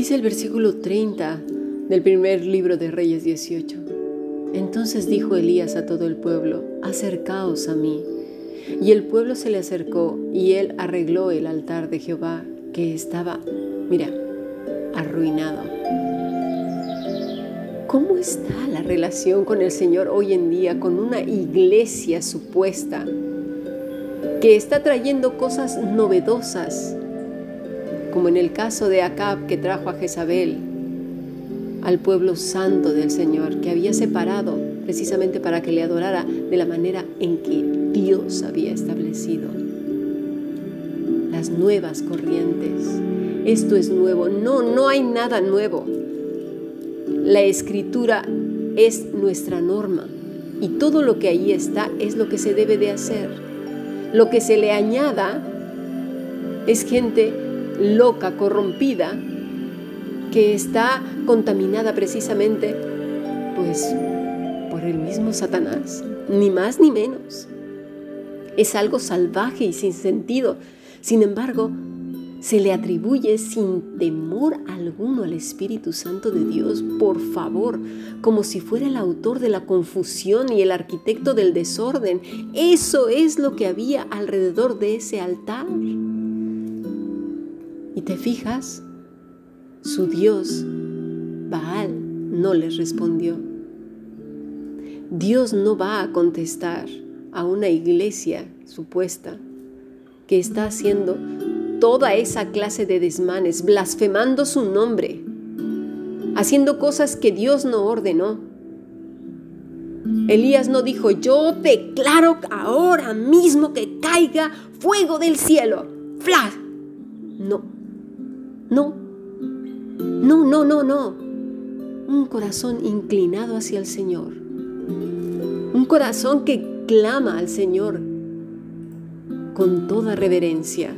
Dice el versículo 30 del primer libro de Reyes 18. Entonces dijo Elías a todo el pueblo, acercaos a mí. Y el pueblo se le acercó y él arregló el altar de Jehová que estaba, mira, arruinado. ¿Cómo está la relación con el Señor hoy en día, con una iglesia supuesta que está trayendo cosas novedosas, como en el caso de Acab que trajo a Jezabel al pueblo santo del Señor, que había separado precisamente para que le adorara de la manera en que Dios había establecido. Las nuevas corrientes. Esto es nuevo. No, no hay nada nuevo. La escritura es nuestra norma y todo lo que ahí está es lo que se debe de hacer. Lo que se le añada es gente loca, corrompida, que está contaminada precisamente, pues, por el mismo Satanás, ni más ni menos. Es algo salvaje y sin sentido. Sin embargo, se le atribuye sin temor alguno al Espíritu Santo de Dios, por favor, como si fuera el autor de la confusión y el arquitecto del desorden. Eso es lo que había alrededor de ese altar. Y te fijas, su Dios, Baal, no les respondió. Dios no va a contestar a una iglesia supuesta que está haciendo toda esa clase de desmanes, blasfemando su nombre, haciendo cosas que Dios no ordenó. Elías no dijo, yo declaro ahora mismo que caiga fuego del cielo. ¡Flash! No, no, no, no, no, no. Un corazón inclinado hacia el Señor. Un corazón que clama al Señor con toda reverencia.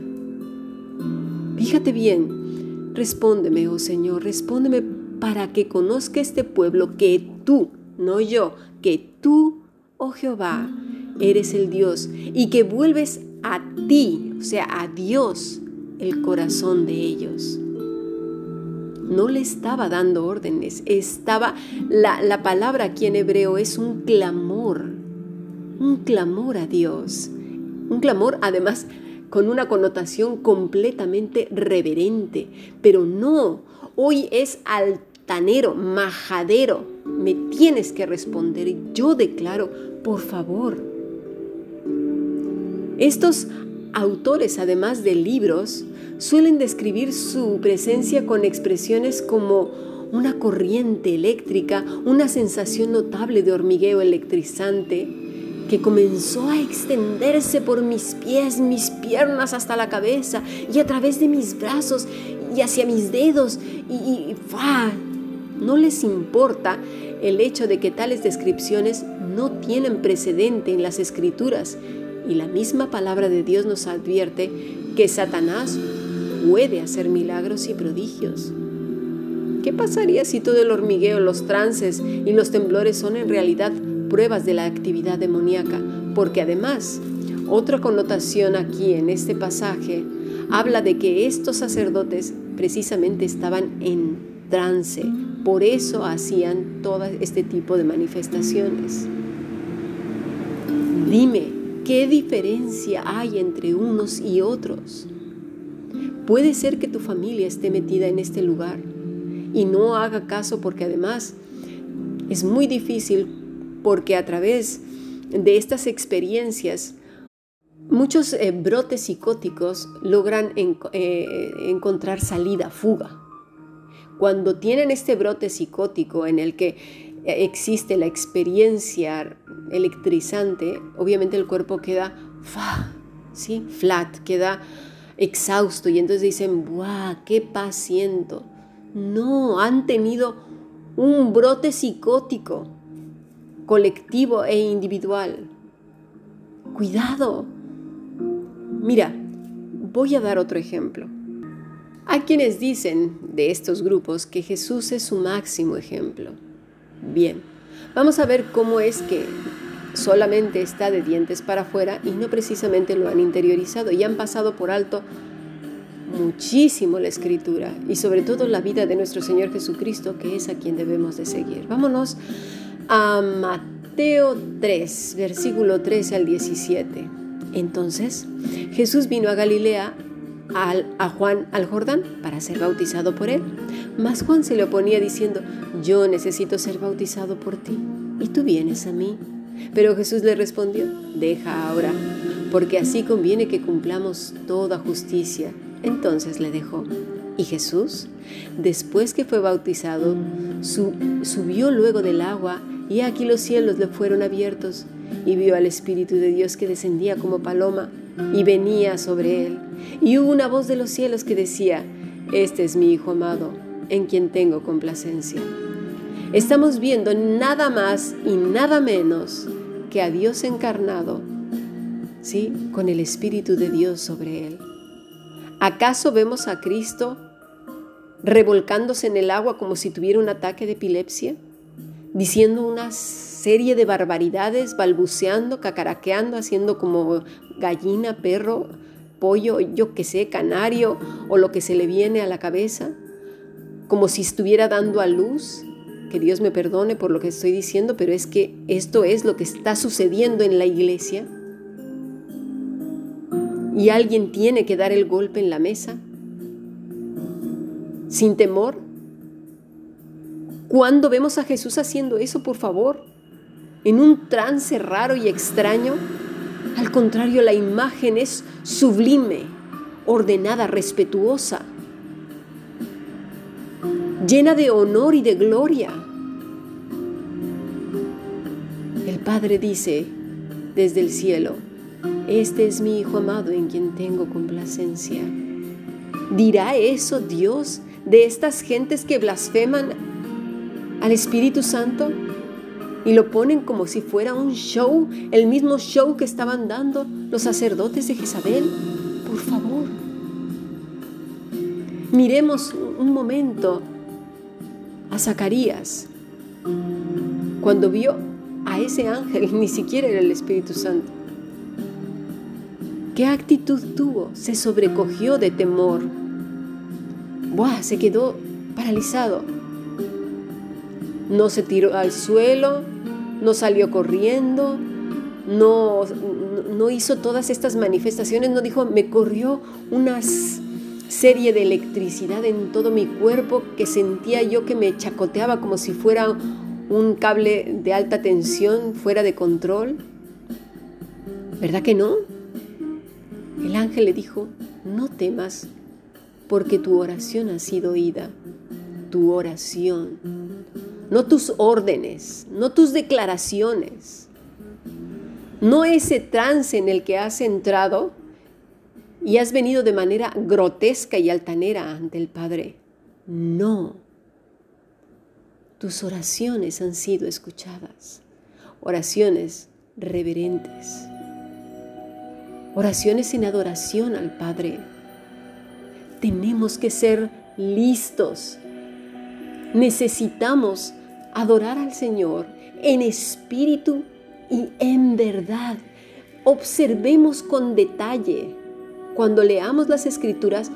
Fíjate bien, respóndeme, oh Señor, respóndeme para que conozca este pueblo que tú, no yo, que tú, oh Jehová, eres el Dios y que vuelves a ti, o sea, a Dios, el corazón de ellos. No le estaba dando órdenes, estaba, la, la palabra aquí en hebreo es un clamor, un clamor a Dios, un clamor además con una connotación completamente reverente, pero no, hoy es altanero, majadero, me tienes que responder, yo declaro, por favor. Estos autores, además de libros, suelen describir su presencia con expresiones como una corriente eléctrica, una sensación notable de hormigueo electrizante, que comenzó a extenderse por mis pies, mis piernas hasta la cabeza y a través de mis brazos y hacia mis dedos. Y, y no les importa el hecho de que tales descripciones no tienen precedente en las escrituras. Y la misma palabra de Dios nos advierte que Satanás puede hacer milagros y prodigios. ¿Qué pasaría si todo el hormigueo, los trances y los temblores son en realidad pruebas de la actividad demoníaca, porque además, otra connotación aquí en este pasaje habla de que estos sacerdotes precisamente estaban en trance, por eso hacían todo este tipo de manifestaciones. Dime, ¿qué diferencia hay entre unos y otros? Puede ser que tu familia esté metida en este lugar y no haga caso porque además es muy difícil porque a través de estas experiencias muchos eh, brotes psicóticos logran eh, encontrar salida, fuga. Cuando tienen este brote psicótico en el que eh, existe la experiencia electrizante, obviamente el cuerpo queda ¿sí? flat, queda exhausto y entonces dicen, ¡buah! ¡Qué paz No, han tenido un brote psicótico colectivo e individual. Cuidado. Mira, voy a dar otro ejemplo. Hay quienes dicen de estos grupos que Jesús es su máximo ejemplo. Bien, vamos a ver cómo es que solamente está de dientes para afuera y no precisamente lo han interiorizado y han pasado por alto muchísimo la escritura y sobre todo la vida de nuestro Señor Jesucristo, que es a quien debemos de seguir. Vámonos a Mateo 3, versículo 13 al 17. Entonces Jesús vino a Galilea a Juan al Jordán para ser bautizado por él. Mas Juan se le oponía diciendo, yo necesito ser bautizado por ti y tú vienes a mí. Pero Jesús le respondió, deja ahora, porque así conviene que cumplamos toda justicia. Entonces le dejó. Y Jesús, después que fue bautizado, subió luego del agua y aquí los cielos le fueron abiertos y vio al Espíritu de Dios que descendía como paloma y venía sobre él. Y hubo una voz de los cielos que decía, Este es mi Hijo amado, en quien tengo complacencia. Estamos viendo nada más y nada menos que a Dios encarnado, ¿sí? Con el Espíritu de Dios sobre él. ¿Acaso vemos a Cristo revolcándose en el agua como si tuviera un ataque de epilepsia? Diciendo una serie de barbaridades, balbuceando, cacaraqueando, haciendo como gallina, perro, pollo, yo que sé, canario o lo que se le viene a la cabeza, como si estuviera dando a luz. Que Dios me perdone por lo que estoy diciendo, pero es que esto es lo que está sucediendo en la iglesia. Y alguien tiene que dar el golpe en la mesa, sin temor. ¿Cuándo vemos a Jesús haciendo eso, por favor? En un trance raro y extraño. Al contrario, la imagen es sublime, ordenada, respetuosa, llena de honor y de gloria. El Padre dice desde el cielo, este es mi Hijo amado en quien tengo complacencia. ¿Dirá eso Dios de estas gentes que blasfeman al Espíritu Santo? y lo ponen como si fuera un show, el mismo show que estaban dando los sacerdotes de Jezabel. Por favor, miremos un momento a Zacarías cuando vio a ese ángel, ni siquiera era el Espíritu Santo. ¿Qué actitud tuvo? Se sobrecogió de temor. Buah, se quedó paralizado. No se tiró al suelo, no salió corriendo, no, no hizo todas estas manifestaciones, no dijo, me corrió una serie de electricidad en todo mi cuerpo que sentía yo que me chacoteaba como si fuera un cable de alta tensión fuera de control. ¿Verdad que no? El ángel le dijo, no temas, porque tu oración ha sido oída, tu oración no tus órdenes, no tus declaraciones, no ese trance en el que has entrado y has venido de manera grotesca y altanera ante el Padre. No. Tus oraciones han sido escuchadas. Oraciones reverentes. Oraciones en adoración al Padre. Tenemos que ser listos. Necesitamos adorar al Señor en espíritu y en verdad. Observemos con detalle, cuando leamos las escrituras,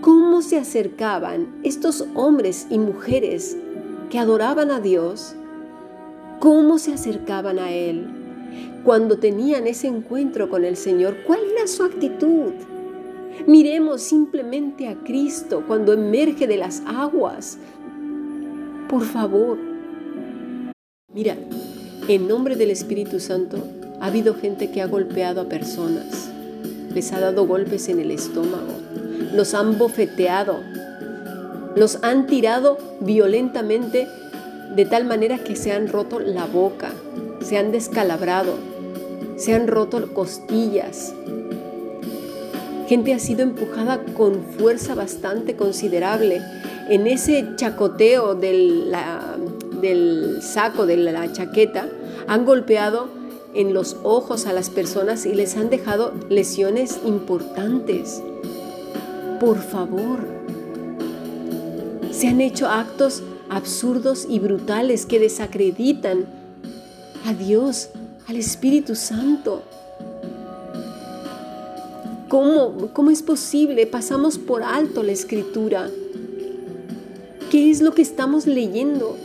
cómo se acercaban estos hombres y mujeres que adoraban a Dios, cómo se acercaban a Él. Cuando tenían ese encuentro con el Señor, ¿cuál era su actitud? Miremos simplemente a Cristo cuando emerge de las aguas. Por favor, Mira, en nombre del Espíritu Santo ha habido gente que ha golpeado a personas, les ha dado golpes en el estómago, los han bofeteado, los han tirado violentamente de tal manera que se han roto la boca, se han descalabrado, se han roto costillas. Gente ha sido empujada con fuerza bastante considerable en ese chacoteo de la del saco, de la chaqueta, han golpeado en los ojos a las personas y les han dejado lesiones importantes. Por favor, se han hecho actos absurdos y brutales que desacreditan a Dios, al Espíritu Santo. ¿Cómo, ¿Cómo es posible? Pasamos por alto la escritura. ¿Qué es lo que estamos leyendo?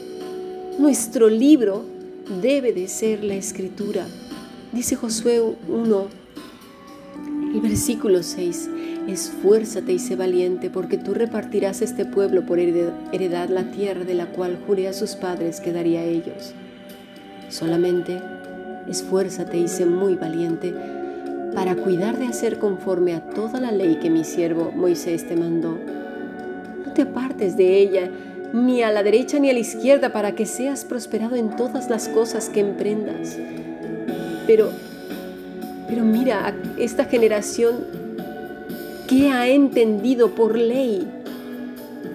Nuestro libro debe de ser la escritura. Dice Josué 1, el versículo 6, esfuérzate y sé valiente, porque tú repartirás este pueblo por heredad la tierra de la cual juré a sus padres que daría a ellos. Solamente esfuérzate y sé muy valiente para cuidar de hacer conforme a toda la ley que mi siervo Moisés te mandó. No te apartes de ella, ni a la derecha ni a la izquierda, para que seas prosperado en todas las cosas que emprendas. Pero, pero mira, esta generación que ha entendido por ley.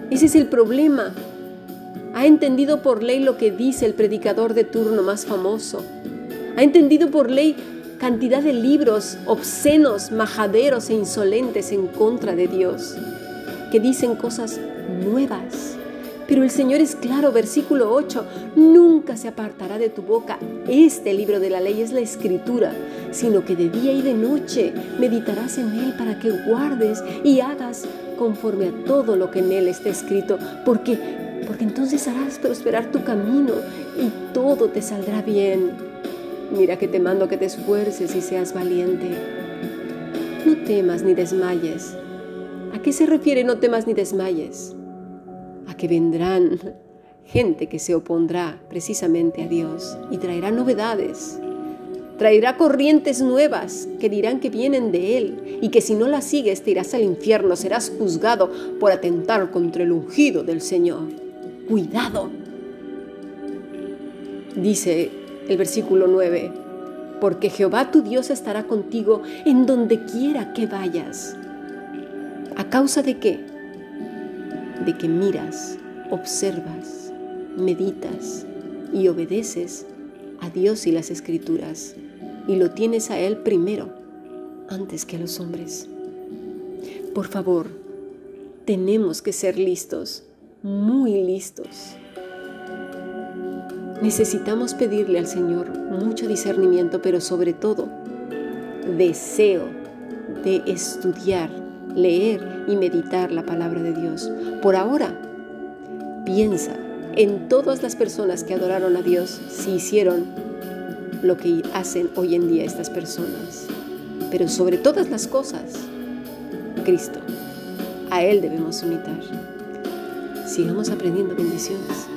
Ese es el problema. Ha entendido por ley lo que dice el predicador de turno más famoso. Ha entendido por ley cantidad de libros obscenos, majaderos e insolentes en contra de Dios, que dicen cosas nuevas. Pero el Señor es claro, versículo 8, nunca se apartará de tu boca. Este libro de la ley es la escritura, sino que de día y de noche meditarás en él para que guardes y hagas conforme a todo lo que en él está escrito, porque porque entonces harás prosperar tu camino y todo te saldrá bien. Mira que te mando que te esfuerces y seas valiente. No temas ni desmayes. ¿A qué se refiere no temas ni desmayes? Que vendrán gente que se opondrá precisamente a Dios y traerá novedades. Traerá corrientes nuevas que dirán que vienen de Él y que si no las sigues te irás al infierno, serás juzgado por atentar contra el ungido del Señor. Cuidado. Dice el versículo 9, porque Jehová tu Dios estará contigo en donde quiera que vayas. ¿A causa de qué? De que miras, observas, meditas y obedeces a Dios y las escrituras y lo tienes a Él primero, antes que a los hombres. Por favor, tenemos que ser listos, muy listos Necesitamos pedirle al Señor mucho discernimiento, pero sobre todo deseo de estudiar, leer y meditar la palabra de Dios. Por ahora, piensa en todas las personas que adoraron a Dios si hicieron lo que hacen hoy en día estas personas. Pero sobre todas las cosas, Cristo. A Él debemos imitar. Sigamos aprendiendo bendiciones.